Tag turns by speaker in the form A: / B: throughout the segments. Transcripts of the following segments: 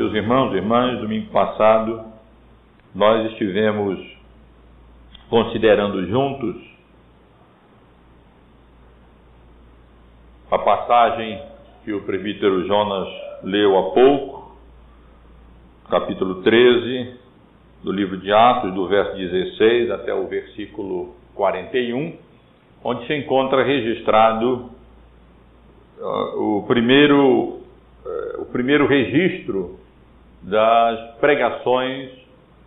A: Meus irmãos e irmãs, domingo passado nós estivemos considerando juntos a passagem que o presbítero Jonas leu há pouco, capítulo 13 do livro de Atos, do verso 16 até o versículo 41, onde se encontra registrado uh, o primeiro uh, o primeiro registro das pregações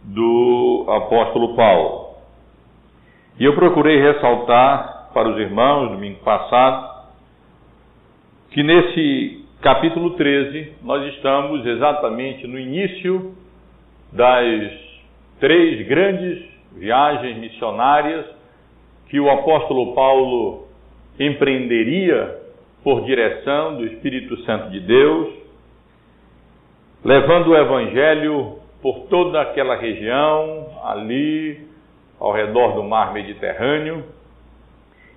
A: do apóstolo Paulo. E eu procurei ressaltar para os irmãos, domingo passado, que nesse capítulo 13 nós estamos exatamente no início das três grandes viagens missionárias que o apóstolo Paulo empreenderia por direção do Espírito Santo de Deus, levando o evangelho por toda aquela região, ali ao redor do mar Mediterrâneo,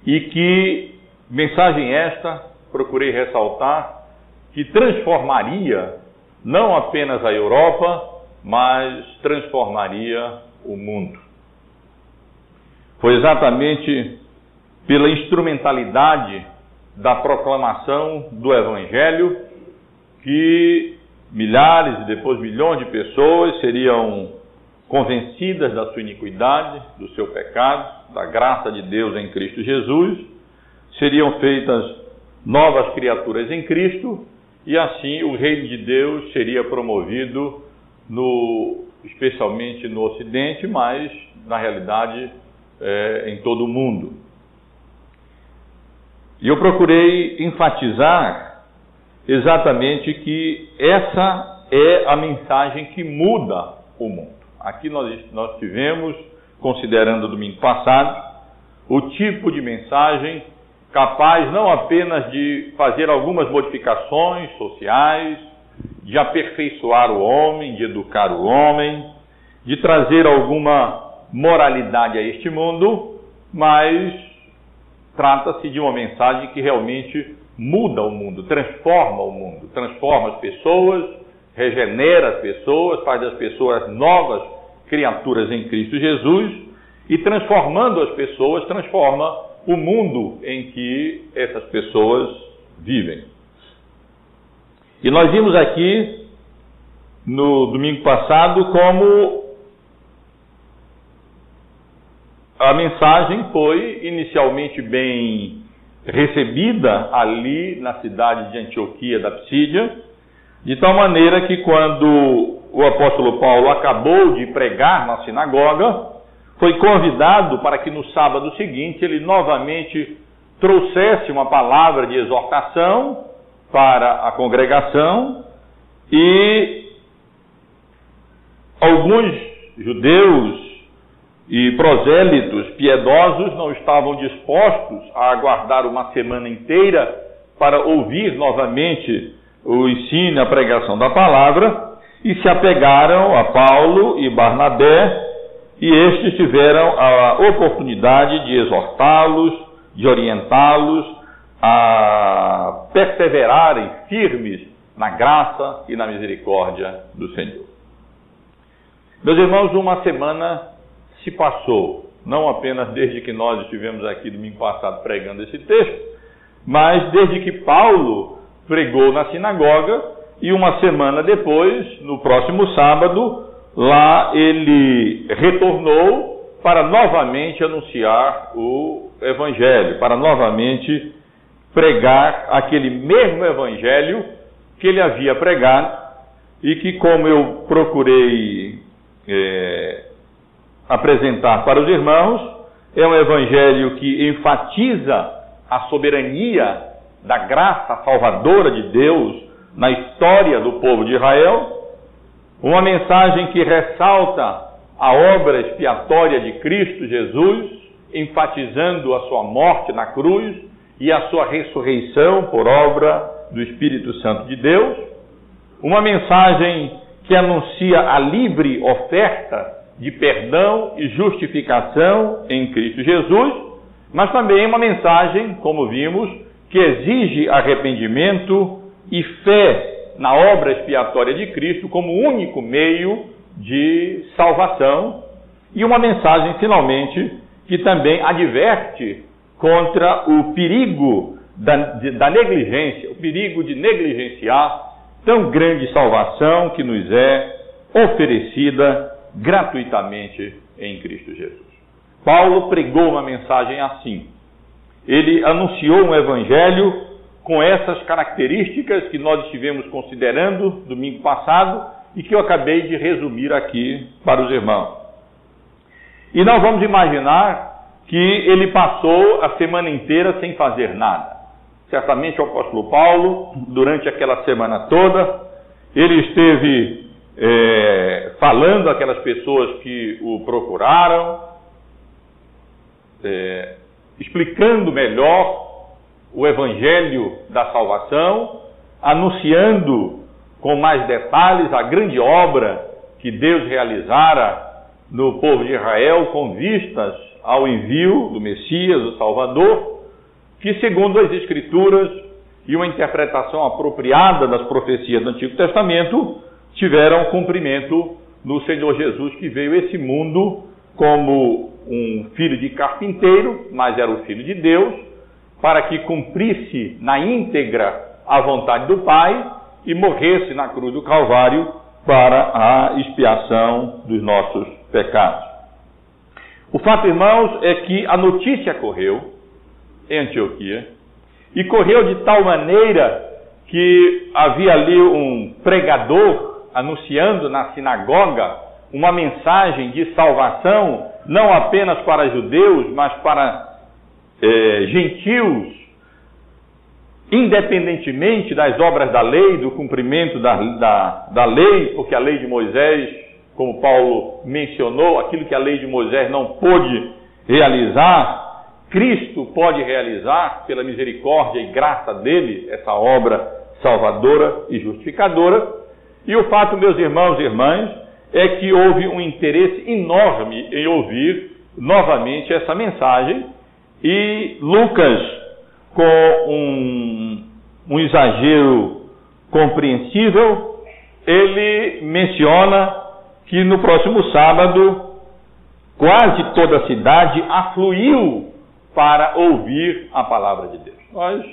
A: e que mensagem esta, procurei ressaltar, que transformaria não apenas a Europa, mas transformaria o mundo. Foi exatamente pela instrumentalidade da proclamação do Evangelho que milhares e depois milhões de pessoas seriam convencidas da sua iniquidade, do seu pecado, da graça de Deus em Cristo Jesus, seriam feitas novas criaturas em Cristo e assim o reino de Deus seria promovido no, especialmente no Ocidente, mas na realidade é, em todo o mundo. E eu procurei enfatizar exatamente que essa é a mensagem que muda o mundo. Aqui nós, nós tivemos, considerando o domingo passado, o tipo de mensagem capaz não apenas de fazer algumas modificações sociais, de aperfeiçoar o homem, de educar o homem, de trazer alguma moralidade a este mundo, mas trata-se de uma mensagem que realmente muda o mundo, transforma o mundo, transforma as pessoas, regenera as pessoas, faz das pessoas novas criaturas em Cristo Jesus e transformando as pessoas, transforma o mundo em que essas pessoas vivem. E nós vimos aqui no domingo passado como a mensagem foi inicialmente bem recebida ali na cidade de Antioquia da Psídia, de tal maneira que quando o apóstolo Paulo acabou de pregar na sinagoga, foi convidado para que no sábado seguinte ele novamente trouxesse uma palavra de exortação para a congregação e alguns judeus e prosélitos piedosos não estavam dispostos a aguardar uma semana inteira para ouvir novamente o ensino a pregação da palavra e se apegaram a Paulo e Barnabé e estes tiveram a oportunidade de exortá-los, de orientá-los a perseverarem firmes na graça e na misericórdia do Senhor. Meus irmãos, uma semana se passou, não apenas desde que nós estivemos aqui domingo passado pregando esse texto, mas desde que Paulo pregou na sinagoga e uma semana depois, no próximo sábado, lá ele retornou para novamente anunciar o evangelho, para novamente pregar aquele mesmo evangelho que ele havia pregado e que, como eu procurei é, apresentar para os irmãos é um evangelho que enfatiza a soberania da graça salvadora de Deus na história do povo de Israel, uma mensagem que ressalta a obra expiatória de Cristo Jesus, enfatizando a sua morte na cruz e a sua ressurreição por obra do Espírito Santo de Deus, uma mensagem que anuncia a livre oferta de perdão e justificação em Cristo Jesus, mas também uma mensagem, como vimos, que exige arrependimento e fé na obra expiatória de Cristo como único meio de salvação e uma mensagem, finalmente, que também adverte contra o perigo da, de, da negligência, o perigo de negligenciar tão grande salvação que nos é oferecida gratuitamente em Cristo Jesus. Paulo pregou uma mensagem assim. Ele anunciou um evangelho com essas características que nós estivemos considerando domingo passado e que eu acabei de resumir aqui para os irmãos. E nós vamos imaginar que ele passou a semana inteira sem fazer nada. Certamente o apóstolo Paulo, durante aquela semana toda, ele esteve é, falando aquelas pessoas que o procuraram, é, explicando melhor o evangelho da salvação, anunciando com mais detalhes a grande obra que Deus realizara no povo de Israel com vistas ao envio do Messias, o Salvador, que, segundo as Escrituras e uma interpretação apropriada das profecias do Antigo Testamento, tiveram cumprimento no Senhor Jesus, que veio esse mundo como um filho de carpinteiro, mas era o filho de Deus, para que cumprisse na íntegra a vontade do Pai e morresse na cruz do Calvário para a expiação dos nossos pecados. O fato, irmãos, é que a notícia correu em Antioquia e correu de tal maneira que havia ali um pregador anunciando na sinagoga uma mensagem de salvação, não apenas para judeus, mas para eh, gentios, independentemente das obras da lei, do cumprimento da, da, da lei, porque a lei de Moisés como Paulo mencionou, aquilo que a lei de Moisés não pôde realizar, Cristo pode realizar, pela misericórdia e graça dele, essa obra salvadora e justificadora. E o fato, meus irmãos e irmãs, é que houve um interesse enorme em ouvir novamente essa mensagem, e Lucas, com um, um exagero compreensível, ele menciona que no próximo sábado quase toda a cidade afluiu para ouvir a palavra de Deus. Nós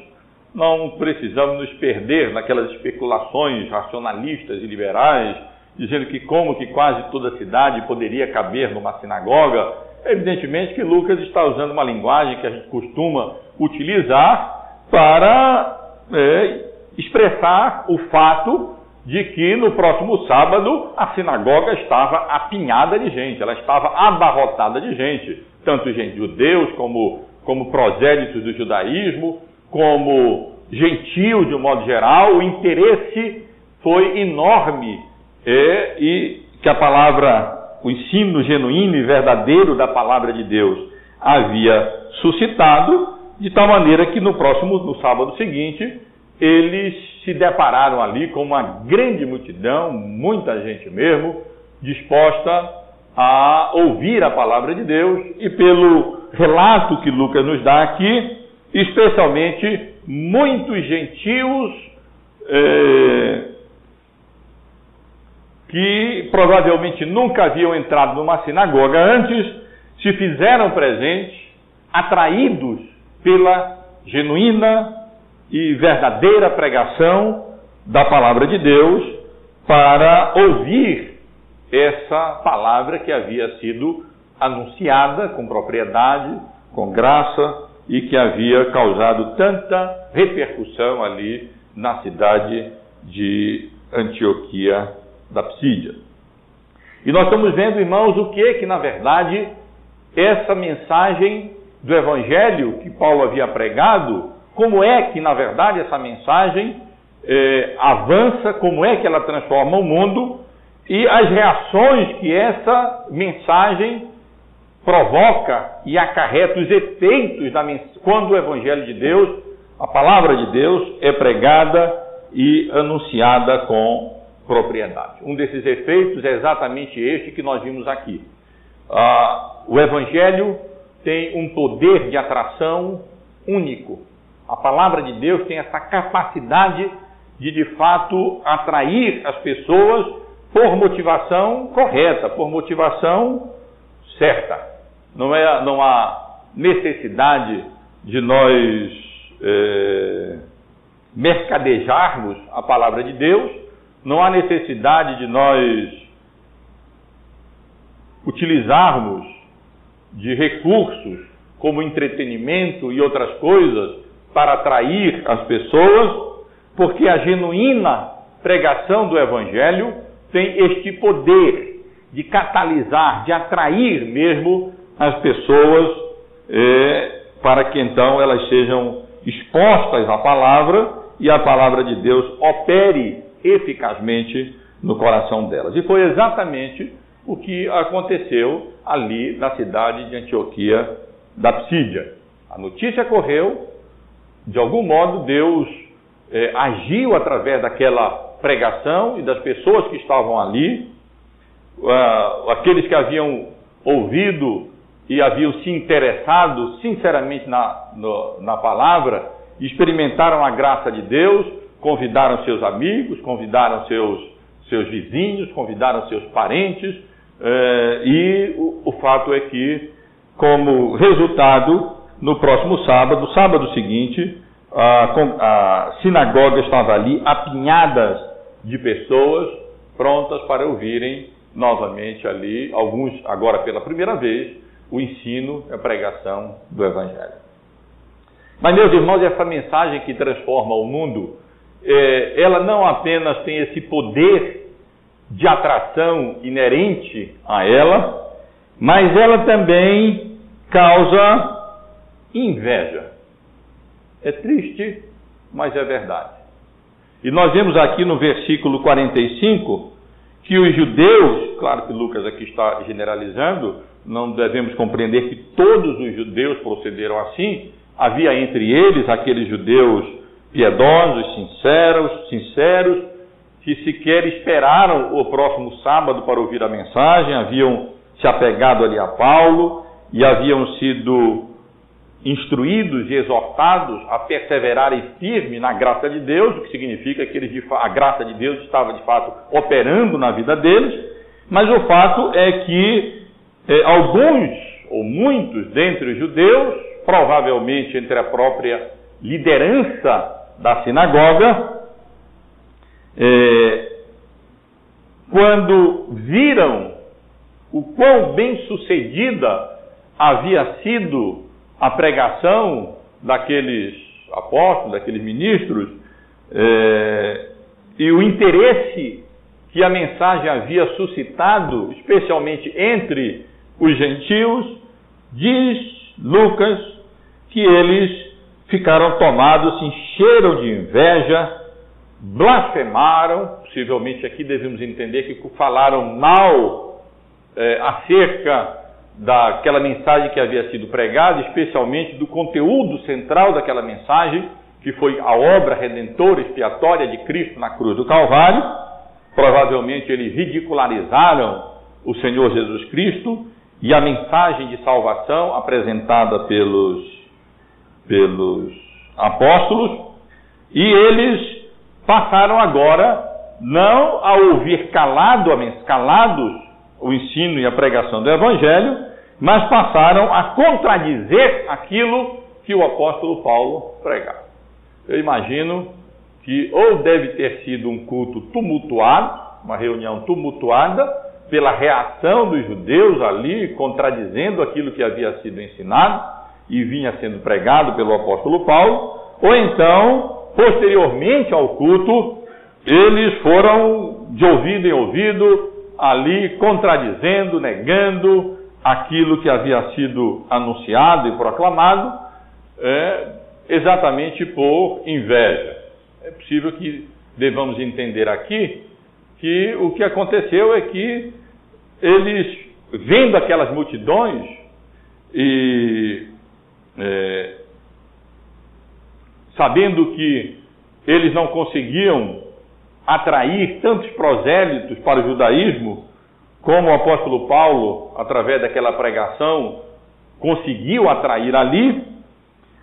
A: não precisamos nos perder naquelas especulações racionalistas e liberais, dizendo que como que quase toda cidade poderia caber numa sinagoga. Evidentemente que Lucas está usando uma linguagem que a gente costuma utilizar para é, expressar o fato de que no próximo sábado a sinagoga estava apinhada de gente, ela estava abarrotada de gente, tanto gente judeus como, como prosélitos do judaísmo, como gentios de um modo geral, o interesse foi enorme é, e que a palavra, o ensino genuíno e verdadeiro da palavra de Deus havia suscitado, de tal maneira que no próximo, no sábado seguinte, eles se depararam ali com uma grande multidão, muita gente mesmo, disposta a ouvir a palavra de Deus e pelo relato que Lucas nos dá aqui, especialmente muitos gentios é, que provavelmente nunca haviam entrado numa sinagoga antes, se fizeram presentes, atraídos pela genuína e verdadeira pregação da palavra de Deus para ouvir essa palavra que havia sido anunciada com propriedade, com graça e que havia causado tanta repercussão ali na cidade de Antioquia da Psídia. E nós estamos vendo, irmãos, o que que na verdade essa mensagem do evangelho que Paulo havia pregado como é que, na verdade, essa mensagem é, avança, como é que ela transforma o mundo e as reações que essa mensagem provoca e acarreta os efeitos da quando o Evangelho de Deus, a palavra de Deus, é pregada e anunciada com propriedade. Um desses efeitos é exatamente este que nós vimos aqui. Ah, o Evangelho tem um poder de atração único. A palavra de Deus tem essa capacidade de de fato atrair as pessoas por motivação correta, por motivação certa. Não, é, não há necessidade de nós é, mercadejarmos a palavra de Deus, não há necessidade de nós utilizarmos de recursos como entretenimento e outras coisas para atrair as pessoas, porque a genuína pregação do Evangelho tem este poder de catalisar, de atrair mesmo as pessoas é, para que então elas sejam expostas à palavra e a palavra de Deus opere eficazmente no coração delas. E foi exatamente o que aconteceu ali na cidade de Antioquia da Psídia. A notícia correu, de algum modo Deus é, agiu através daquela pregação e das pessoas que estavam ali, uh, aqueles que haviam ouvido e haviam se interessado sinceramente na, no, na palavra, experimentaram a graça de Deus, convidaram seus amigos, convidaram seus, seus vizinhos, convidaram seus parentes, eh, e o, o fato é que, como resultado, no próximo sábado, sábado seguinte, a, a sinagoga estava ali apinhada de pessoas prontas para ouvirem novamente ali, alguns agora pela primeira vez, o ensino e a pregação do Evangelho. Mas, meus irmãos, essa mensagem que transforma o mundo, é, ela não apenas tem esse poder de atração inerente a ela, mas ela também causa inveja. É triste, mas é verdade. E nós vemos aqui no versículo 45 que os judeus, claro que Lucas aqui está generalizando, não devemos compreender que todos os judeus procederam assim. Havia entre eles aqueles judeus piedosos, sinceros, sinceros, que sequer esperaram o próximo sábado para ouvir a mensagem, haviam se apegado ali a Paulo e haviam sido instruídos e exortados a perseverarem firme na graça de Deus, o que significa que eles, a graça de Deus estava de fato operando na vida deles, mas o fato é que alguns ou muitos dentre os judeus, provavelmente entre a própria liderança da sinagoga, eh, quando viram o quão bem sucedida havia sido a pregação daqueles apóstolos, daqueles ministros, eh, e o interesse que a mensagem havia suscitado, especialmente entre os gentios, diz Lucas que eles ficaram tomados, se encheram de inveja, blasfemaram, possivelmente aqui devemos entender que falaram mal é, acerca daquela mensagem que havia sido pregada, especialmente do conteúdo central daquela mensagem, que foi a obra redentora expiatória de Cristo na cruz do Calvário. Provavelmente eles ridicularizaram o Senhor Jesus Cristo e a mensagem de salvação apresentada pelos, pelos apóstolos, e eles passaram agora não a ouvir calado, calados o ensino e a pregação do Evangelho, mas passaram a contradizer aquilo que o apóstolo Paulo pregava. Eu imagino que ou deve ter sido um culto tumultuado, uma reunião tumultuada, pela reação dos judeus ali, contradizendo aquilo que havia sido ensinado e vinha sendo pregado pelo apóstolo Paulo, ou então, posteriormente ao culto, eles foram de ouvido em ouvido ali contradizendo, negando aquilo que havia sido anunciado e proclamado, é, exatamente por inveja. É possível que devamos entender aqui que o que aconteceu é que eles, vendo aquelas multidões e é, sabendo que eles não conseguiam atrair tantos prosélitos para o judaísmo, como o apóstolo Paulo, através daquela pregação, conseguiu atrair ali,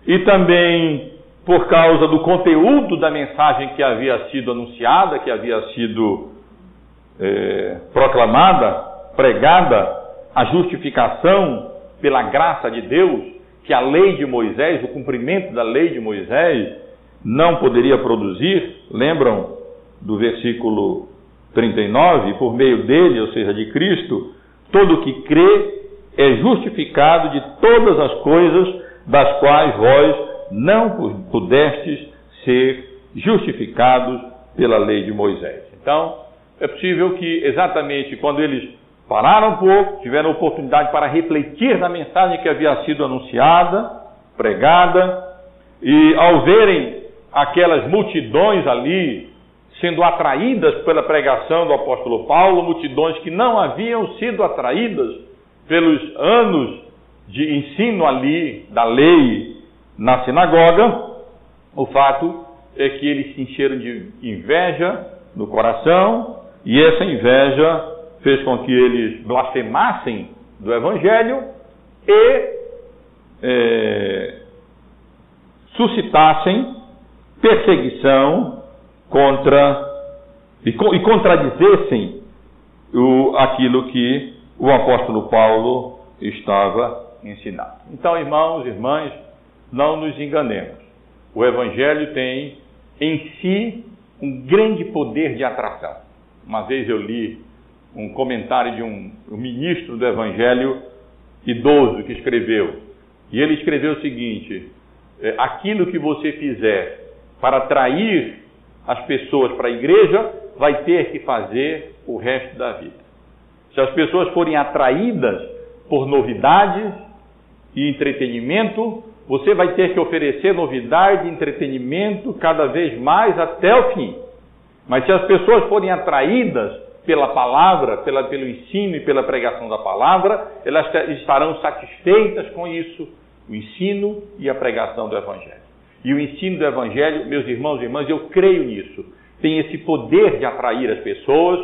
A: e também por causa do conteúdo da mensagem que havia sido anunciada, que havia sido é, proclamada, pregada, a justificação pela graça de Deus, que a lei de Moisés, o cumprimento da lei de Moisés, não poderia produzir. Lembram do versículo 39? Por meio dele, ou seja, de Cristo, todo que crê é justificado de todas as coisas das quais vós não pudestes ser justificados pela lei de Moisés. Então, é possível que exatamente quando eles pararam um pouco, tiveram oportunidade para refletir na mensagem que havia sido anunciada, pregada, e ao verem aquelas multidões ali sendo atraídas pela pregação do apóstolo Paulo, multidões que não haviam sido atraídas pelos anos de ensino ali da lei na sinagoga, o fato é que eles se encheram de inveja no coração, e essa inveja fez com que eles blasfemassem do Evangelho e é, suscitassem perseguição contra e, e contradizessem o, aquilo que o apóstolo Paulo estava ensinando. Então, irmãos, irmãs, não nos enganemos. O Evangelho tem em si um grande poder de atração. Uma vez eu li um comentário de um, um ministro do Evangelho idoso que escreveu, e ele escreveu o seguinte: é, aquilo que você fizer para atrair as pessoas para a igreja, vai ter que fazer o resto da vida. Se as pessoas forem atraídas por novidades e entretenimento, você vai ter que oferecer novidade e entretenimento cada vez mais até o fim. Mas se as pessoas forem atraídas pela palavra, pela, pelo ensino e pela pregação da palavra, elas estarão satisfeitas com isso, o ensino e a pregação do Evangelho. E o ensino do Evangelho, meus irmãos e irmãs, eu creio nisso, tem esse poder de atrair as pessoas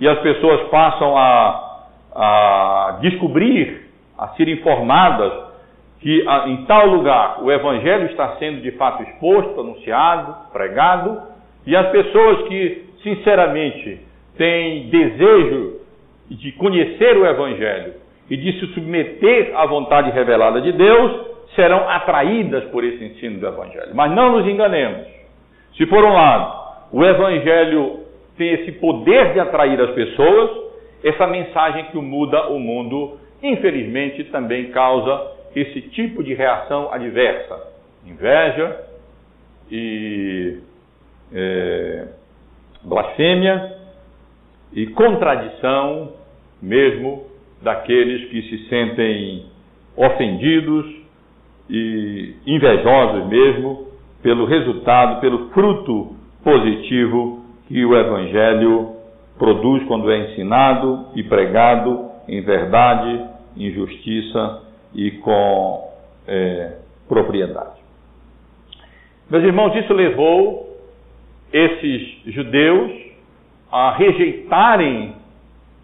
A: e as pessoas passam a, a descobrir, a ser informadas que em tal lugar o evangelho está sendo de fato exposto, anunciado, pregado, e as pessoas que sinceramente têm desejo de conhecer o evangelho e de se submeter à vontade revelada de Deus, serão atraídas por esse ensino do evangelho. Mas não nos enganemos. Se por um lado o evangelho tem esse poder de atrair as pessoas, essa mensagem que muda o mundo, infelizmente, também causa esse tipo de reação adversa, inveja e é, blasfêmia e contradição mesmo daqueles que se sentem ofendidos e invejosos mesmo pelo resultado, pelo fruto positivo que o Evangelho produz quando é ensinado e pregado em verdade, em justiça e com é, propriedade. Meus irmãos, isso levou esses judeus a rejeitarem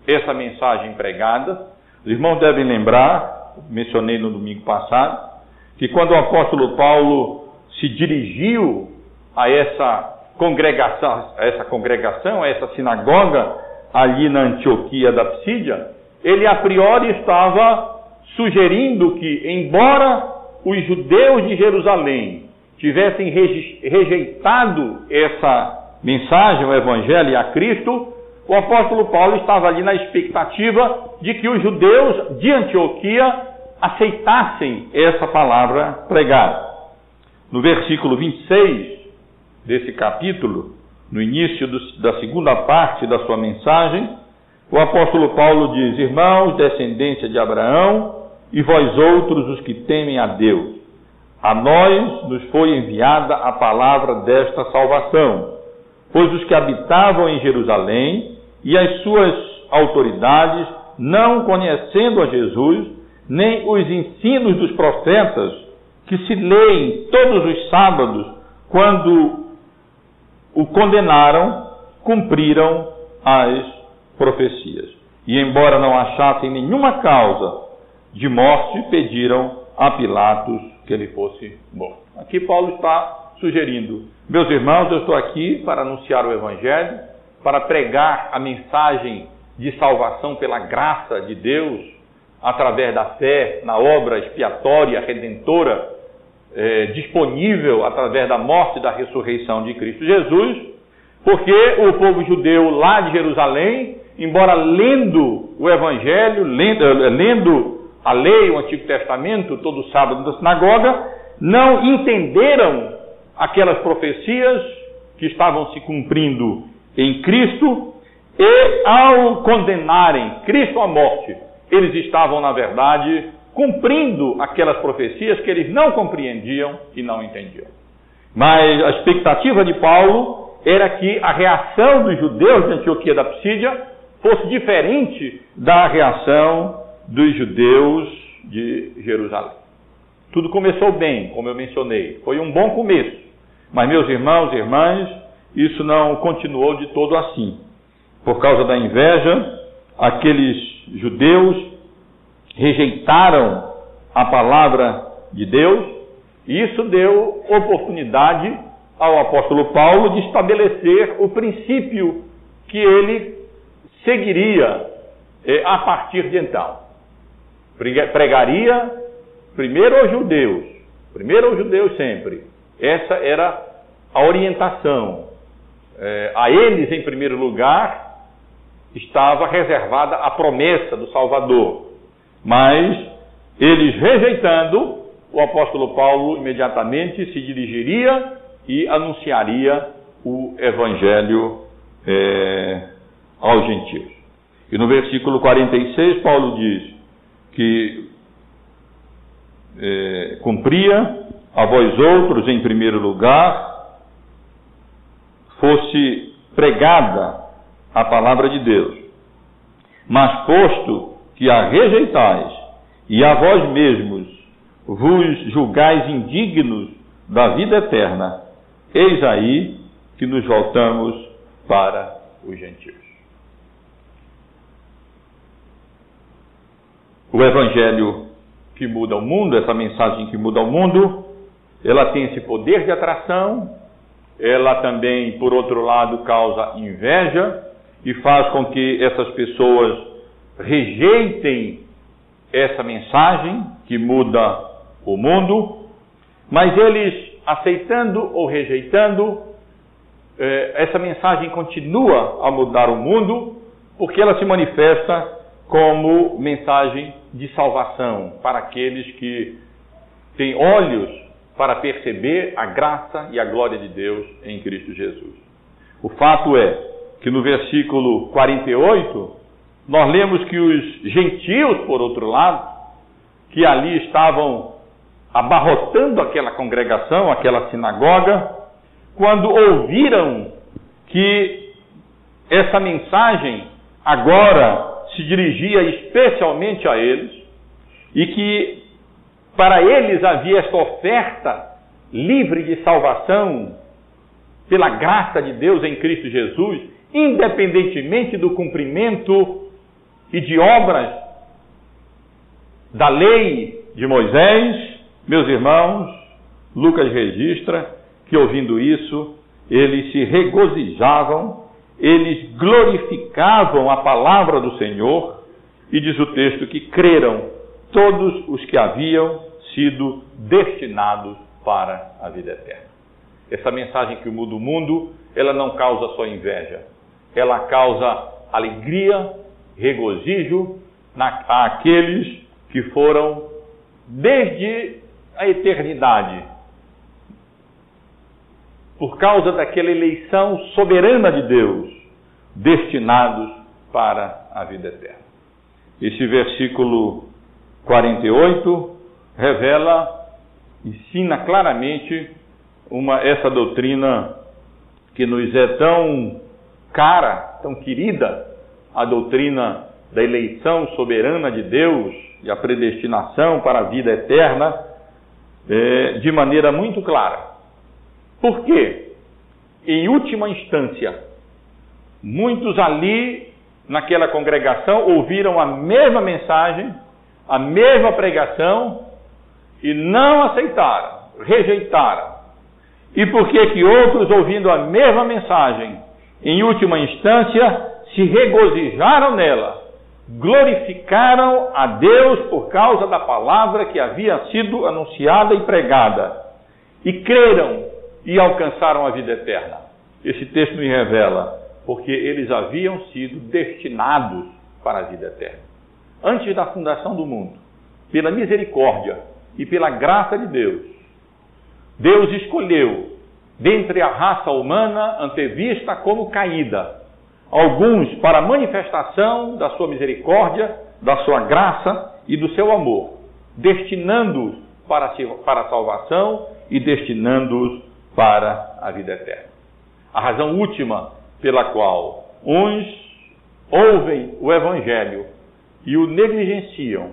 A: essa mensagem pregada. Os irmãos devem lembrar, mencionei no domingo passado, que quando o apóstolo Paulo se dirigiu a essa congregação, a essa congregação, a essa sinagoga ali na Antioquia da Psídia, ele a priori estava sugerindo que, embora os judeus de Jerusalém tivessem rejeitado essa mensagem, o Evangelho e a Cristo, o apóstolo Paulo estava ali na expectativa de que os judeus de Antioquia aceitassem essa palavra pregada. No versículo 26 desse capítulo, no início do, da segunda parte da sua mensagem, o apóstolo Paulo diz: Irmãos, descendência de Abraão, e vós outros os que temem a Deus. A nós nos foi enviada a palavra desta salvação, pois os que habitavam em Jerusalém e as suas autoridades, não conhecendo a Jesus, nem os ensinos dos profetas, que se leem todos os sábados, quando o condenaram, cumpriram as profecias. E embora não achassem nenhuma causa de morte, pediram a Pilatos que ele fosse morto. Aqui Paulo está sugerindo: Meus irmãos, eu estou aqui para anunciar o Evangelho, para pregar a mensagem de salvação pela graça de Deus, através da fé na obra expiatória, redentora, eh, disponível através da morte e da ressurreição de Cristo Jesus, porque o povo judeu lá de Jerusalém, embora lendo o Evangelho, lendo, lendo a lei, o Antigo Testamento, todo sábado na sinagoga, não entenderam aquelas profecias que estavam se cumprindo em Cristo e, ao condenarem Cristo à morte, eles estavam, na verdade, cumprindo aquelas profecias que eles não compreendiam e não entendiam. Mas a expectativa de Paulo era que a reação dos judeus de Antioquia da Psídia fosse diferente da reação dos judeus de Jerusalém. Tudo começou bem, como eu mencionei, foi um bom começo. Mas, meus irmãos e irmãs, isso não continuou de todo assim. Por causa da inveja, aqueles judeus rejeitaram a palavra de Deus, e isso deu oportunidade ao apóstolo Paulo de estabelecer o princípio que ele seguiria eh, a partir de então. Pregaria primeiro aos judeus, primeiro aos judeus sempre. Essa era a orientação. Eh, a eles, em primeiro lugar, estava reservada a promessa do Salvador. Mas eles rejeitando, o apóstolo Paulo imediatamente se dirigiria e anunciaria o evangelho é, aos gentios. E no versículo 46, Paulo diz que é, cumpria a vós outros, em primeiro lugar, fosse pregada a palavra de Deus. Mas posto que a rejeitais e a vós mesmos vos julgais indignos da vida eterna, eis aí que nos voltamos para os gentios. O evangelho que muda o mundo, essa mensagem que muda o mundo, ela tem esse poder de atração, ela também, por outro lado, causa inveja e faz com que essas pessoas rejeitem essa mensagem que muda o mundo, mas eles, aceitando ou rejeitando, eh, essa mensagem continua a mudar o mundo, porque ela se manifesta como mensagem de salvação para aqueles que têm olhos para perceber a graça e a glória de Deus em Cristo Jesus. O fato é que no versículo 48, nós lemos que os gentios, por outro lado, que ali estavam abarrotando aquela congregação, aquela sinagoga, quando ouviram que essa mensagem agora se dirigia especialmente a eles e que para eles havia esta oferta livre de salvação pela graça de Deus em Cristo Jesus, independentemente do cumprimento e de obras da lei de Moisés, meus irmãos, Lucas registra que ouvindo isso, eles se regozijavam, eles glorificavam a palavra do Senhor, e diz o texto que creram todos os que haviam sido destinados para a vida eterna. Essa mensagem que muda o mundo, ela não causa só inveja, ela causa alegria, regozijo na, àqueles que foram desde a eternidade, por causa daquela eleição soberana de Deus, destinados para a vida eterna. Esse versículo 48 revela, ensina claramente uma, essa doutrina que nos é tão cara, tão querida, a doutrina da eleição soberana de Deus e a predestinação para a vida eterna é, de maneira muito clara. Por quê? Em última instância, muitos ali naquela congregação ouviram a mesma mensagem, a mesma pregação e não aceitaram, rejeitaram. E por que que outros, ouvindo a mesma mensagem, em última instância, se regozijaram nela, glorificaram a Deus por causa da palavra que havia sido anunciada e pregada, e creram e alcançaram a vida eterna. Esse texto me revela, porque eles haviam sido destinados para a vida eterna. Antes da fundação do mundo, pela misericórdia e pela graça de Deus, Deus escolheu, dentre a raça humana antevista como caída, alguns para manifestação da sua misericórdia, da sua graça e do seu amor, destinando-os para a salvação e destinando-os para a vida eterna. A razão última pela qual uns ouvem o Evangelho e o negligenciam,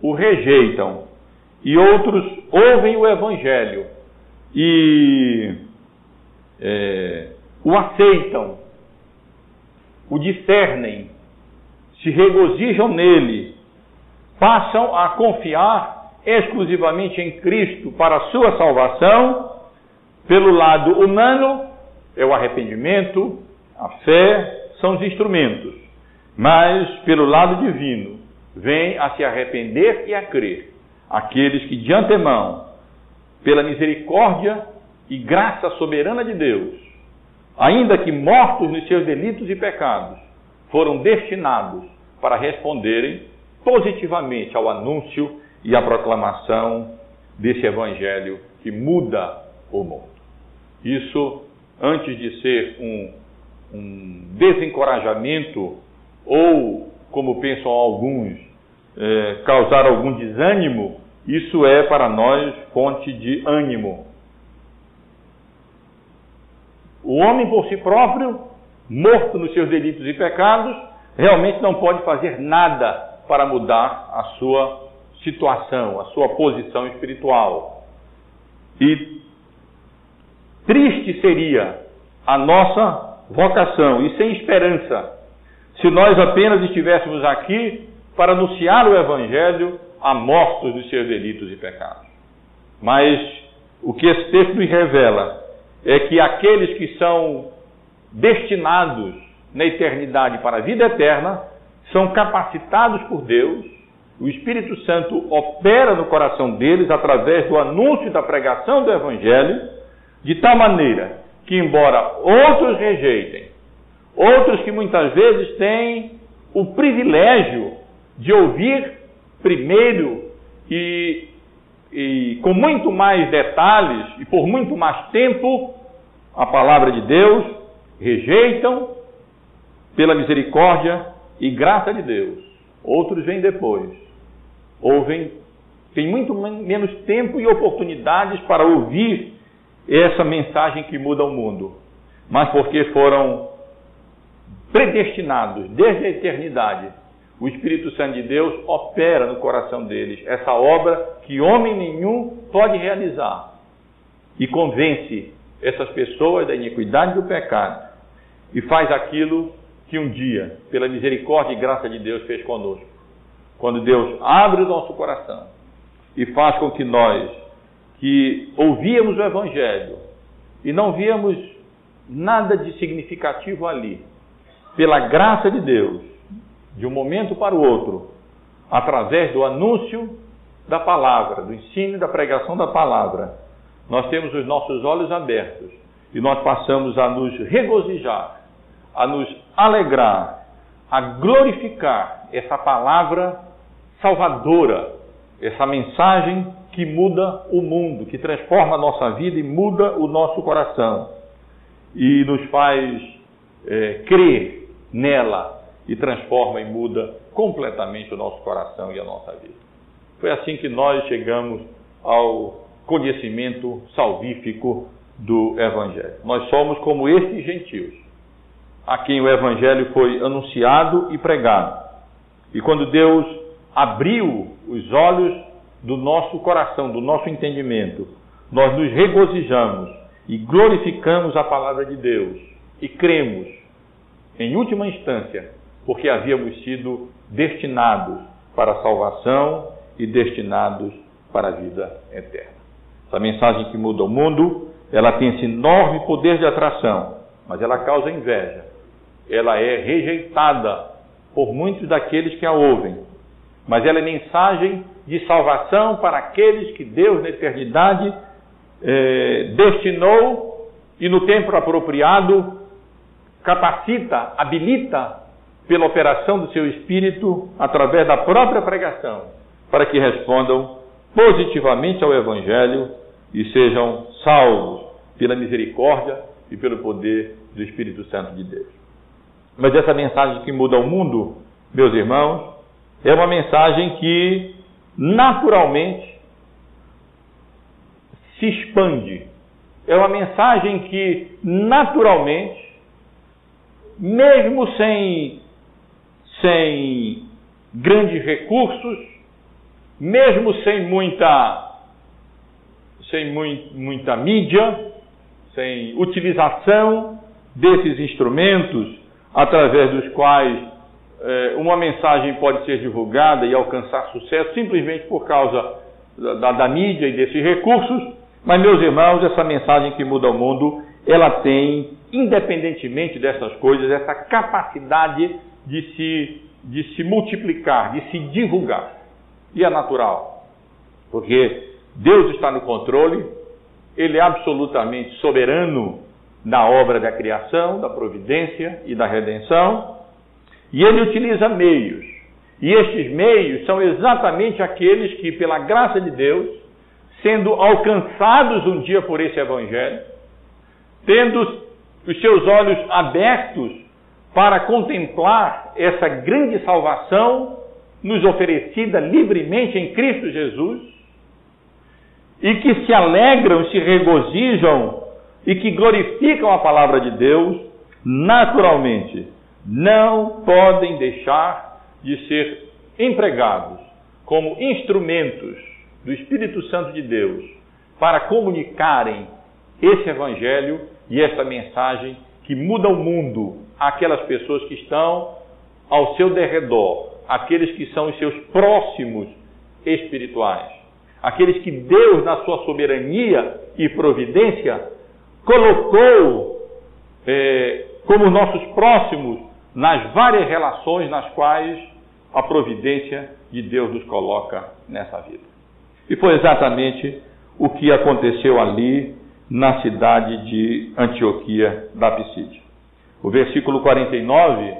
A: o rejeitam, e outros ouvem o Evangelho e é, o aceitam, o discernem, se regozijam nele, passam a confiar exclusivamente em Cristo para a sua salvação, pelo lado humano, é o arrependimento, a fé, são os instrumentos, mas pelo lado divino, vem a se arrepender e a crer. Aqueles que de antemão, pela misericórdia e graça soberana de Deus, ainda que mortos nos seus delitos e pecados, foram destinados para responderem positivamente ao anúncio e à proclamação desse evangelho que muda o mundo. Isso, antes de ser um, um desencorajamento ou, como pensam alguns, é, causar algum desânimo, isso é para nós fonte de ânimo. O homem por si próprio, morto nos seus delitos e pecados, realmente não pode fazer nada para mudar a sua situação, a sua posição espiritual. E triste seria a nossa vocação e sem esperança se nós apenas estivéssemos aqui para anunciar o Evangelho a mortos dos seus delitos e pecados. Mas o que esse texto nos revela é que aqueles que são destinados na eternidade para a vida eterna são capacitados por Deus, o Espírito Santo opera no coração deles através do anúncio da pregação do Evangelho, de tal maneira que, embora outros rejeitem, outros que muitas vezes têm o privilégio de ouvir primeiro e e com muito mais detalhes e por muito mais tempo a palavra de Deus, rejeitam pela misericórdia e graça de Deus. Outros vêm depois, ouvem, têm muito menos tempo e oportunidades para ouvir essa mensagem que muda o mundo, mas porque foram predestinados desde a eternidade. O Espírito Santo de Deus opera no coração deles. Essa obra que homem nenhum pode realizar. E convence essas pessoas da iniquidade do pecado. E faz aquilo que um dia, pela misericórdia e graça de Deus, fez conosco. Quando Deus abre o nosso coração e faz com que nós, que ouvíamos o Evangelho e não víamos nada de significativo ali, pela graça de Deus, de um momento para o outro, através do anúncio da palavra, do ensino e da pregação da palavra, nós temos os nossos olhos abertos e nós passamos a nos regozijar, a nos alegrar, a glorificar essa palavra salvadora, essa mensagem que muda o mundo, que transforma a nossa vida e muda o nosso coração e nos faz é, crer nela e transforma e muda completamente o nosso coração e a nossa vida. Foi assim que nós chegamos ao conhecimento salvífico do Evangelho. Nós somos como estes gentios, a quem o Evangelho foi anunciado e pregado. E quando Deus abriu os olhos do nosso coração, do nosso entendimento, nós nos regozijamos e glorificamos a palavra de Deus e cremos, em última instância, porque havíamos sido destinados para a salvação e destinados para a vida eterna. Essa mensagem que muda o mundo ela tem esse enorme poder de atração, mas ela causa inveja. Ela é rejeitada por muitos daqueles que a ouvem. Mas ela é mensagem de salvação para aqueles que Deus, na eternidade, eh, destinou e no tempo apropriado capacita, habilita pela operação do seu espírito através da própria pregação, para que respondam positivamente ao Evangelho e sejam salvos pela misericórdia e pelo poder do Espírito Santo de Deus. Mas essa mensagem que muda o mundo, meus irmãos, é uma mensagem que naturalmente se expande. É uma mensagem que naturalmente, mesmo sem, sem grandes recursos, mesmo sem muita, sem muita mídia, sem utilização desses instrumentos através dos quais uma mensagem pode ser divulgada e alcançar sucesso simplesmente por causa da, da, da mídia e desses recursos. Mas, meus irmãos, essa mensagem que muda o mundo, ela tem, independentemente dessas coisas, essa capacidade de se, de se multiplicar, de se divulgar. E é natural, porque Deus está no controle, Ele é absolutamente soberano na obra da criação, da providência e da redenção, e ele utiliza meios. E estes meios são exatamente aqueles que, pela graça de Deus, sendo alcançados um dia por esse Evangelho, tendo os seus olhos abertos para contemplar essa grande salvação nos oferecida livremente em Cristo Jesus, e que se alegram, se regozijam e que glorificam a palavra de Deus, naturalmente não podem deixar de ser empregados como instrumentos do Espírito Santo de Deus para comunicarem esse evangelho e esta mensagem que muda o mundo àquelas pessoas que estão ao seu derredor, aqueles que são os seus próximos espirituais, aqueles que Deus, na sua soberania e providência, colocou é, como nossos próximos nas várias relações nas quais a providência de Deus nos coloca nessa vida. E foi exatamente o que aconteceu ali na cidade de Antioquia da Pisídia. O versículo 49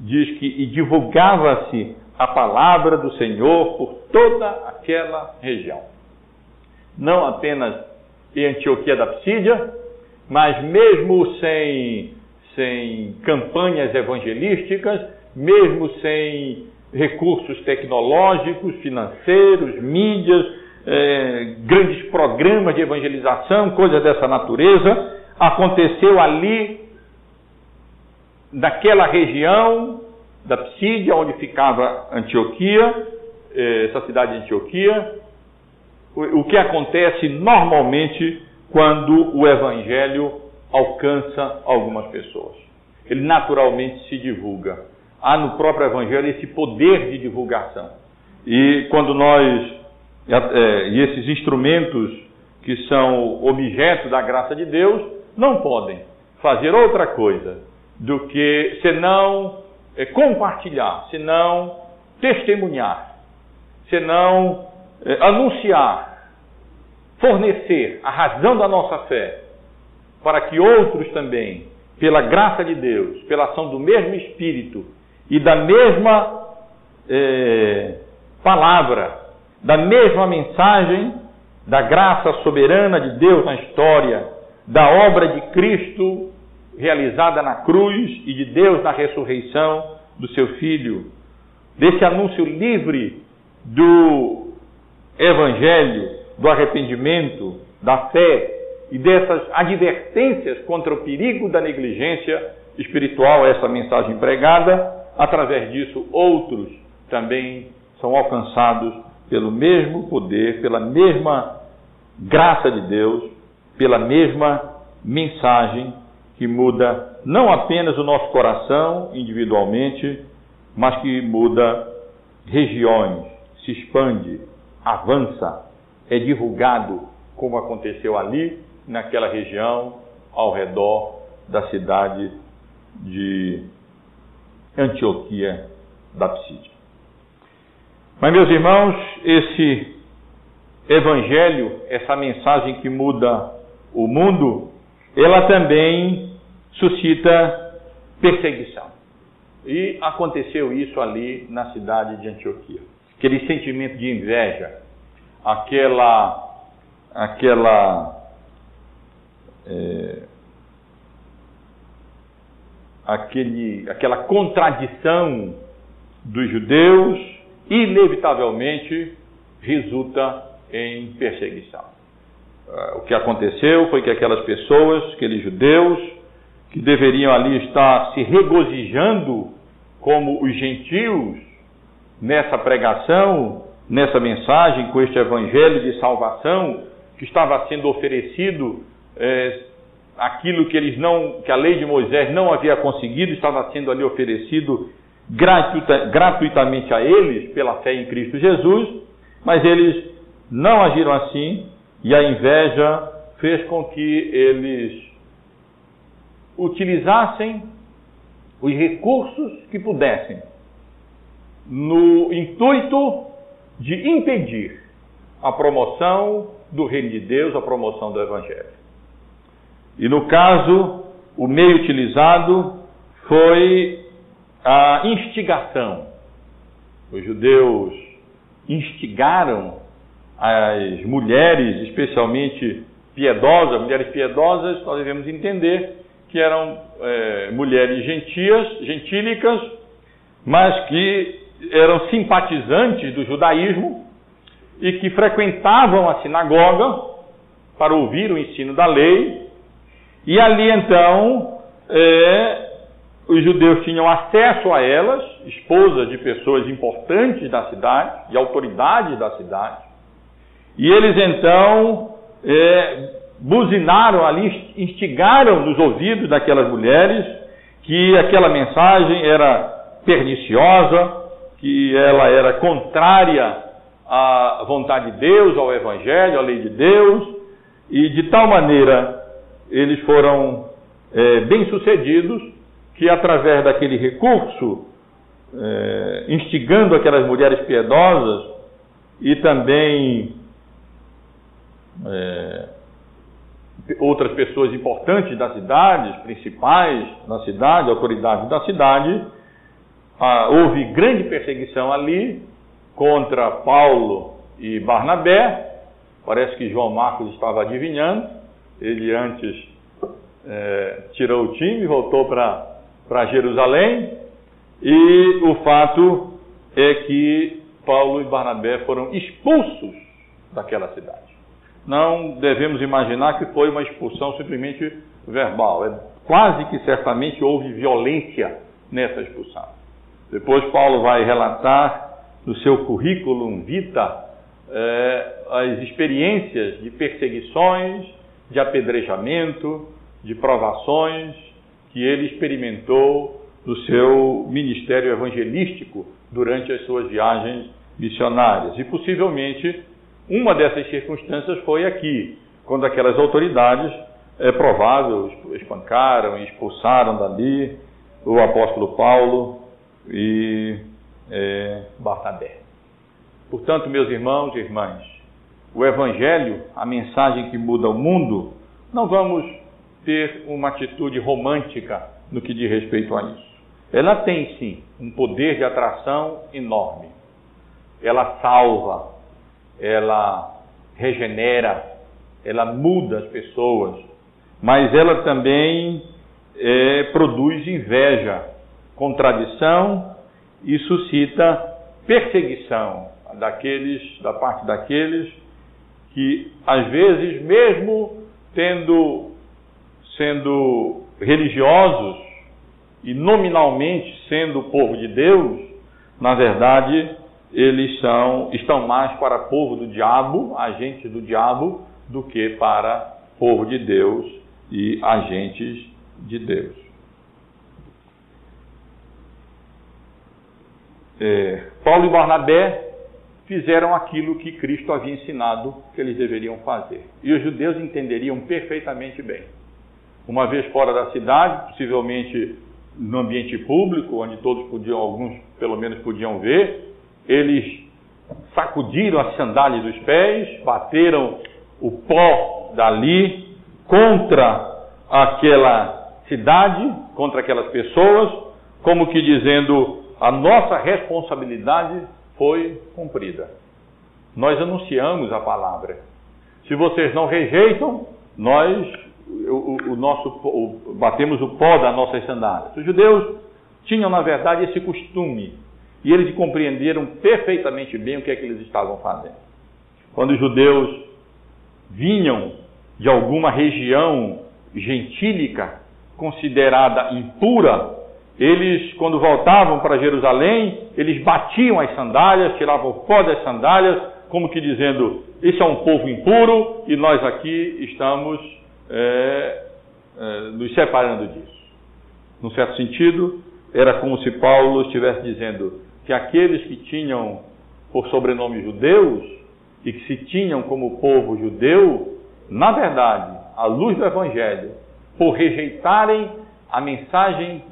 A: diz que e divulgava-se a palavra do Senhor por toda aquela região. Não apenas em Antioquia da Pisídia, mas mesmo sem, sem campanhas evangelísticas, mesmo sem recursos tecnológicos, financeiros, mídias, eh, grandes programas de evangelização, coisas dessa natureza, aconteceu ali, naquela região da Psídia, onde ficava Antioquia, eh, essa cidade de Antioquia, o, o que acontece normalmente quando o evangelho alcança algumas pessoas. Ele naturalmente se divulga. Há no próprio evangelho esse poder de divulgação. E quando nós é, e esses instrumentos que são objeto da graça de Deus não podem fazer outra coisa do que senão é, compartilhar, senão testemunhar, senão é, anunciar fornecer a razão da nossa fé, para que outros também, pela graça de Deus, pela ação do mesmo Espírito e da mesma eh, palavra, da mesma mensagem, da graça soberana de Deus na história, da obra de Cristo realizada na cruz e de Deus na ressurreição do seu Filho, desse anúncio livre do Evangelho do arrependimento, da fé e dessas advertências contra o perigo da negligência espiritual, essa mensagem pregada, através disso outros também são alcançados pelo mesmo poder, pela mesma graça de Deus, pela mesma mensagem que muda não apenas o nosso coração individualmente, mas que muda regiões, se expande, avança é divulgado, como aconteceu ali, naquela região ao redor da cidade de Antioquia da Psídia. Mas, meus irmãos, esse evangelho, essa mensagem que muda o mundo, ela também suscita perseguição. E aconteceu isso ali na cidade de Antioquia. Aquele sentimento de inveja, aquela, aquela é, aquele, aquela contradição dos judeus, inevitavelmente resulta em perseguição. Ah, o que aconteceu foi que aquelas pessoas, aqueles judeus, que deveriam ali estar se regozijando como os gentios nessa pregação, nessa mensagem, com este evangelho de salvação que estava sendo oferecido, é, aquilo que eles não, que a lei de Moisés não havia conseguido, estava sendo ali oferecido gratuita, gratuitamente a eles pela fé em Cristo Jesus, mas eles não agiram assim e a inveja fez com que eles utilizassem os recursos que pudessem no intuito de impedir a promoção do reino de Deus, a promoção do evangelho. E no caso, o meio utilizado foi a instigação. Os judeus instigaram as mulheres, especialmente piedosas, mulheres piedosas, nós devemos entender que eram é, mulheres gentias, gentílicas, mas que eram simpatizantes do judaísmo e que frequentavam a sinagoga para ouvir o ensino da lei. E ali então é, os judeus tinham acesso a elas, esposas de pessoas importantes da cidade, de autoridades da cidade. E eles então é, buzinaram ali, instigaram nos ouvidos daquelas mulheres que aquela mensagem era perniciosa, que ela era contrária à vontade de Deus, ao Evangelho, à lei de Deus, e de tal maneira eles foram é, bem-sucedidos que, através daquele recurso, é, instigando aquelas mulheres piedosas e também é, outras pessoas importantes da cidade, principais na cidade, autoridades da cidade, ah, houve grande perseguição ali contra Paulo e Barnabé. Parece que João Marcos estava adivinhando. Ele antes é, tirou o time, voltou para Jerusalém. E o fato é que Paulo e Barnabé foram expulsos daquela cidade não devemos imaginar que foi uma expulsão simplesmente verbal. É, quase que certamente houve violência nessa expulsão. Depois Paulo vai relatar no seu currículo vita é, as experiências de perseguições, de apedrejamento, de provações que ele experimentou no seu ministério evangelístico durante as suas viagens missionárias. E possivelmente uma dessas circunstâncias foi aqui, quando aquelas autoridades, é provável, espancaram e expulsaram dali o apóstolo Paulo e é. Portanto, meus irmãos e irmãs, o Evangelho, a mensagem que muda o mundo, não vamos ter uma atitude romântica no que diz respeito a isso. Ela tem sim um poder de atração enorme. Ela salva, ela regenera, ela muda as pessoas, mas ela também é, produz inveja, contradição e suscita perseguição daqueles, da parte daqueles que às vezes mesmo tendo sendo religiosos e nominalmente sendo povo de Deus, na verdade eles são, estão mais para povo do diabo, agentes do diabo, do que para povo de Deus e agentes de Deus. É, Paulo e Barnabé fizeram aquilo que Cristo havia ensinado que eles deveriam fazer. E os judeus entenderiam perfeitamente bem. Uma vez fora da cidade, possivelmente no ambiente público, onde todos podiam, alguns pelo menos podiam ver, eles sacudiram as sandálias dos pés, bateram o pó dali contra aquela cidade, contra aquelas pessoas, como que dizendo: a nossa responsabilidade foi cumprida. Nós anunciamos a palavra. Se vocês não rejeitam, nós o, o nosso, o, batemos o pó das nossas sandálias. Os judeus tinham, na verdade, esse costume e eles compreenderam perfeitamente bem o que é que eles estavam fazendo. Quando os judeus vinham de alguma região gentílica considerada impura, eles, quando voltavam para Jerusalém, eles batiam as sandálias, tiravam o pó das sandálias, como que dizendo: Esse é um povo impuro e nós aqui estamos é, é, nos separando disso. Num certo sentido, era como se Paulo estivesse dizendo que aqueles que tinham por sobrenome judeus e que se tinham como povo judeu, na verdade, à luz do Evangelho, por rejeitarem a mensagem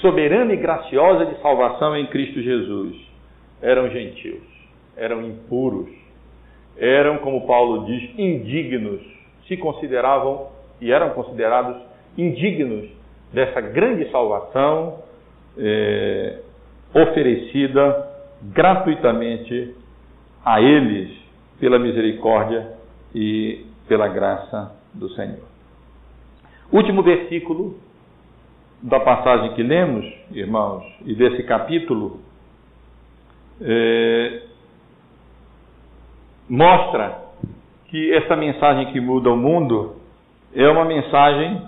A: soberana e graciosa de salvação em Cristo Jesus. Eram gentios, eram impuros, eram, como Paulo diz, indignos, se consideravam e eram considerados indignos dessa grande salvação é, oferecida gratuitamente a eles pela misericórdia e pela graça do Senhor. Último versículo da passagem que lemos, irmãos, e desse capítulo, é, mostra que essa mensagem que muda o mundo é uma mensagem,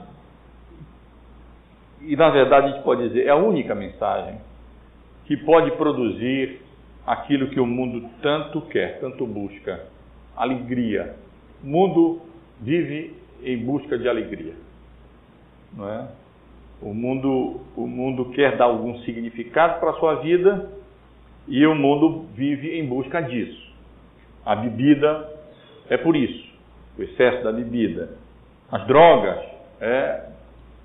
A: e na verdade a gente pode dizer, é a única mensagem que pode produzir aquilo que o mundo tanto quer, tanto busca: alegria. O mundo vive em busca de alegria. Não é? O mundo, o mundo quer dar algum significado para a sua vida e o mundo vive em busca disso. A bebida é por isso, o excesso da bebida. As drogas, é,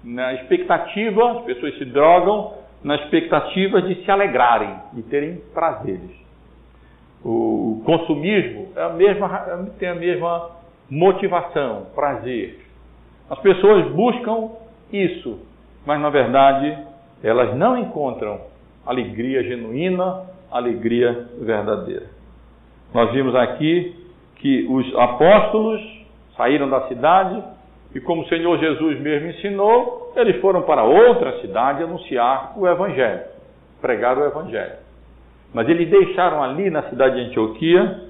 A: na expectativa, as pessoas se drogam na expectativa de se alegrarem, de terem prazeres. O consumismo é a mesma, tem a mesma motivação, prazer. As pessoas buscam isso, mas na verdade elas não encontram alegria genuína, alegria verdadeira. Nós vimos aqui que os apóstolos saíram da cidade e, como o Senhor Jesus mesmo ensinou, eles foram para outra cidade anunciar o Evangelho, pregar o Evangelho. Mas eles deixaram ali na cidade de Antioquia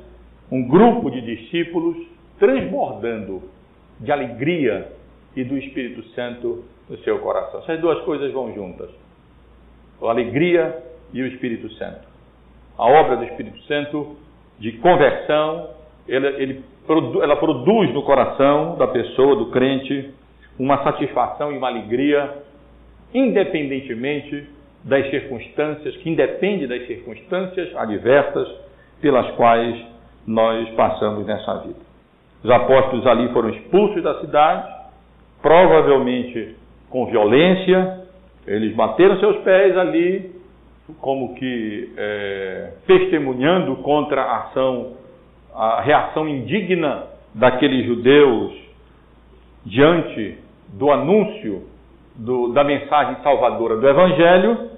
A: um grupo de discípulos transbordando de alegria e do Espírito Santo no seu coração. Essas duas coisas vão juntas: a alegria e o Espírito Santo. A obra do Espírito Santo de conversão, ele, ele, ela produz no coração da pessoa, do crente, uma satisfação e uma alegria, independentemente das circunstâncias, que independe das circunstâncias adversas pelas quais nós passamos nessa vida. Os apóstolos ali foram expulsos da cidade, provavelmente com violência, eles bateram seus pés ali, como que é, testemunhando contra a ação, a reação indigna daqueles judeus diante do anúncio do, da mensagem salvadora do Evangelho,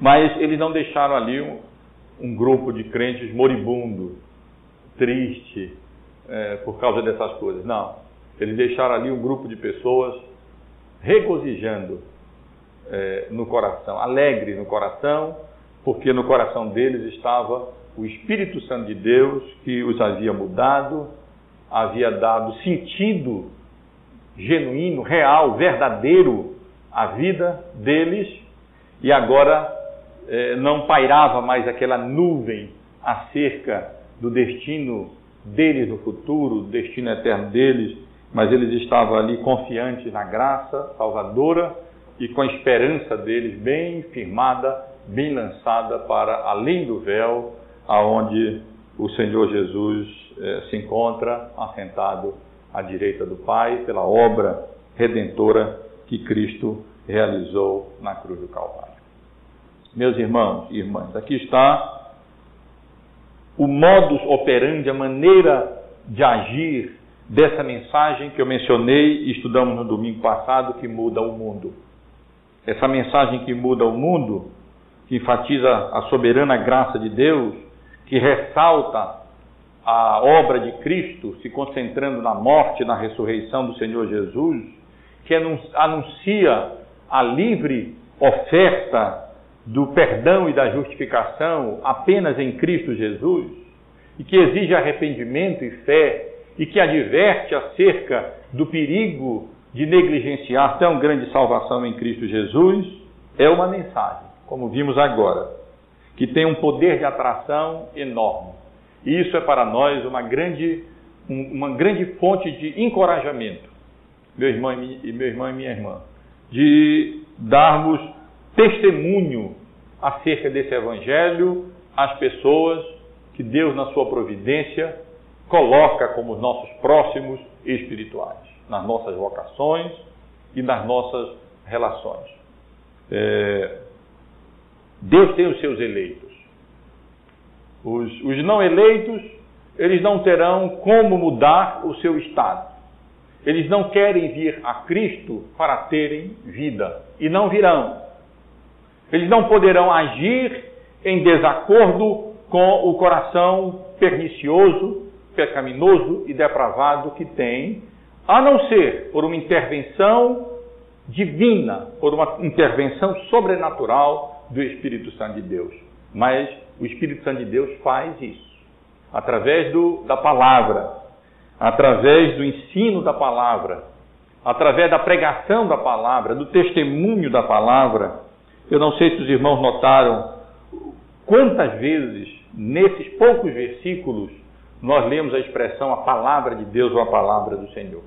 A: mas eles não deixaram ali um, um grupo de crentes moribundo, triste, é, por causa dessas coisas. Não. Eles deixaram ali um grupo de pessoas regozijando é, no coração, alegre no coração, porque no coração deles estava o Espírito Santo de Deus que os havia mudado, havia dado sentido genuíno, real, verdadeiro à vida deles e agora é, não pairava mais aquela nuvem acerca do destino deles no futuro, do destino eterno deles, mas eles estavam ali confiantes na graça salvadora e com a esperança deles bem firmada, bem lançada para além do véu, aonde o Senhor Jesus eh, se encontra assentado à direita do Pai pela obra redentora que Cristo realizou na cruz do Calvário. Meus irmãos e irmãs, aqui está o modus operandi, a maneira de agir dessa mensagem que eu mencionei e estudamos no domingo passado, que muda o mundo. Essa mensagem que muda o mundo, que enfatiza a soberana graça de Deus, que ressalta a obra de Cristo, se concentrando na morte e na ressurreição do Senhor Jesus, que anuncia a livre oferta do perdão e da justificação apenas em Cristo Jesus, e que exige arrependimento e fé, e que adverte acerca do perigo de negligenciar tão grande salvação em Cristo Jesus, é uma mensagem, como vimos agora, que tem um poder de atração enorme. E isso é para nós uma grande, uma grande fonte de encorajamento, meu irmão e meu irmão e minha irmã, de darmos testemunho acerca desse evangelho às pessoas que Deus, na sua providência, coloca como os nossos próximos espirituais, nas nossas vocações e nas nossas relações. É, Deus tem os seus eleitos. Os, os não eleitos, eles não terão como mudar o seu estado. Eles não querem vir a Cristo para terem vida e não virão. Eles não poderão agir em desacordo com o coração pernicioso, pecaminoso e depravado que tem, a não ser por uma intervenção divina, por uma intervenção sobrenatural do Espírito Santo de Deus. Mas o Espírito Santo de Deus faz isso através do, da palavra, através do ensino da palavra, através da pregação da palavra, do testemunho da palavra. Eu não sei se os irmãos notaram quantas vezes nesses poucos versículos nós lemos a expressão a palavra de Deus ou a palavra do Senhor.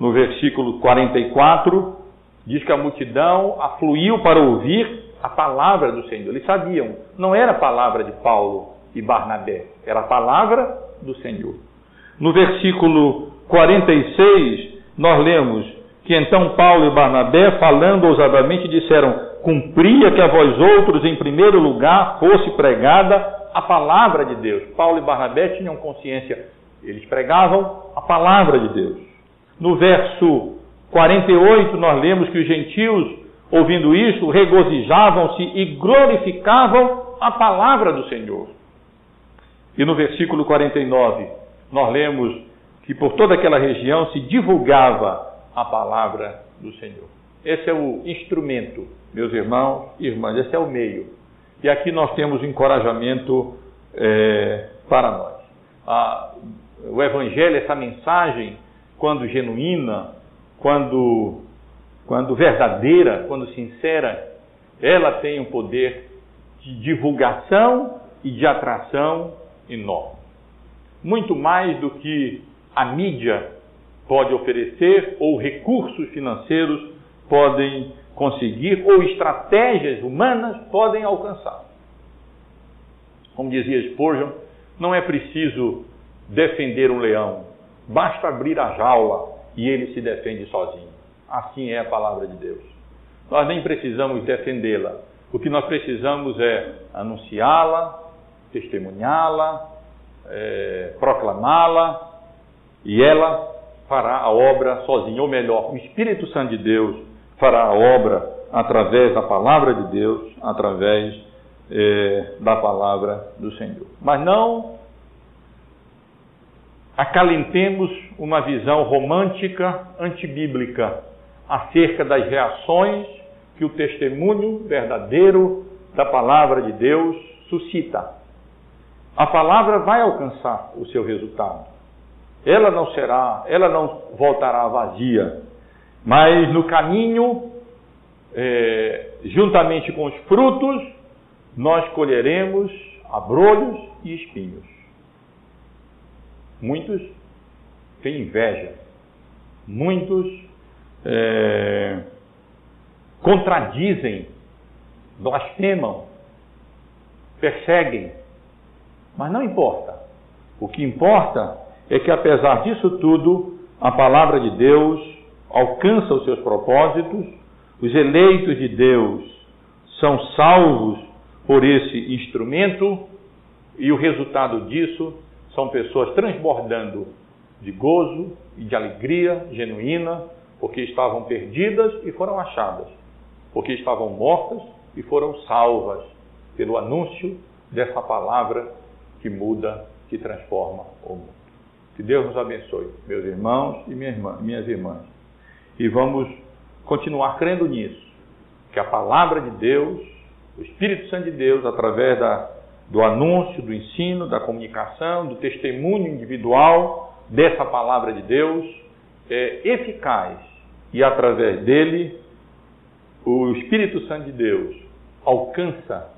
A: No versículo 44, diz que a multidão afluiu para ouvir a palavra do Senhor. Eles sabiam, não era a palavra de Paulo e Barnabé, era a palavra do Senhor. No versículo 46, nós lemos que então Paulo e Barnabé, falando ousadamente, disseram: Cumpria que a vós outros, em primeiro lugar, fosse pregada a palavra de Deus. Paulo e Barnabé tinham consciência, eles pregavam a palavra de Deus. No verso 48, nós lemos que os gentios, ouvindo isso, regozijavam-se e glorificavam a palavra do Senhor. E no versículo 49, nós lemos que por toda aquela região se divulgava a palavra do Senhor. Esse é o instrumento, meus irmãos e irmãs, esse é o meio. E aqui nós temos encorajamento é, para nós. A, o Evangelho, essa mensagem, quando genuína, quando, quando verdadeira, quando sincera, ela tem um poder de divulgação e de atração enorme muito mais do que a mídia pode oferecer ou recursos financeiros podem conseguir ou estratégias humanas podem alcançar. Como dizia Spurgeon, não é preciso defender um leão, basta abrir a jaula e ele se defende sozinho. Assim é a palavra de Deus. Nós nem precisamos defendê-la. O que nós precisamos é anunciá-la, testemunhá-la, é, proclamá-la e ela fará a obra sozinha, ou melhor, o Espírito Santo de Deus fará a obra através da palavra de Deus, através é, da palavra do Senhor. Mas não acalentemos uma visão romântica antibíblica acerca das reações que o testemunho verdadeiro da palavra de Deus suscita a palavra vai alcançar o seu resultado. Ela não será, ela não voltará vazia, mas no caminho, é, juntamente com os frutos, nós colheremos abrolhos e espinhos. Muitos têm inveja, muitos é, contradizem, blasfemam, perseguem, mas não importa. O que importa é que, apesar disso tudo, a palavra de Deus alcança os seus propósitos, os eleitos de Deus são salvos por esse instrumento e o resultado disso são pessoas transbordando de gozo e de alegria genuína, porque estavam perdidas e foram achadas, porque estavam mortas e foram salvas pelo anúncio dessa palavra que muda, que transforma o mundo. Que Deus nos abençoe, meus irmãos e minha irmã, minhas irmãs. E vamos continuar crendo nisso, que a palavra de Deus, o Espírito Santo de Deus, através da, do anúncio, do ensino, da comunicação, do testemunho individual dessa palavra de Deus, é eficaz e através dele o Espírito Santo de Deus alcança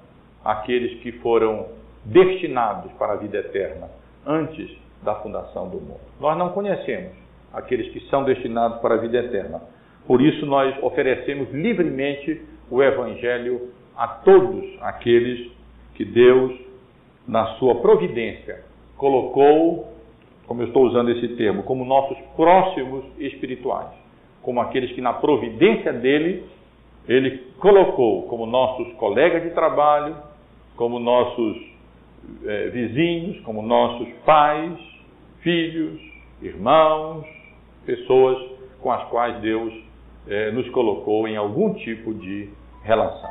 A: aqueles que foram destinados para a vida eterna antes da fundação do mundo. Nós não conhecemos aqueles que são destinados para a vida eterna. Por isso, nós oferecemos livremente o Evangelho a todos aqueles que Deus, na sua providência, colocou, como eu estou usando esse termo, como nossos próximos espirituais, como aqueles que, na providência dele, ele colocou como nossos colegas de trabalho, como nossos é, vizinhos, como nossos pais, filhos, irmãos, pessoas com as quais Deus é, nos colocou em algum tipo de relação.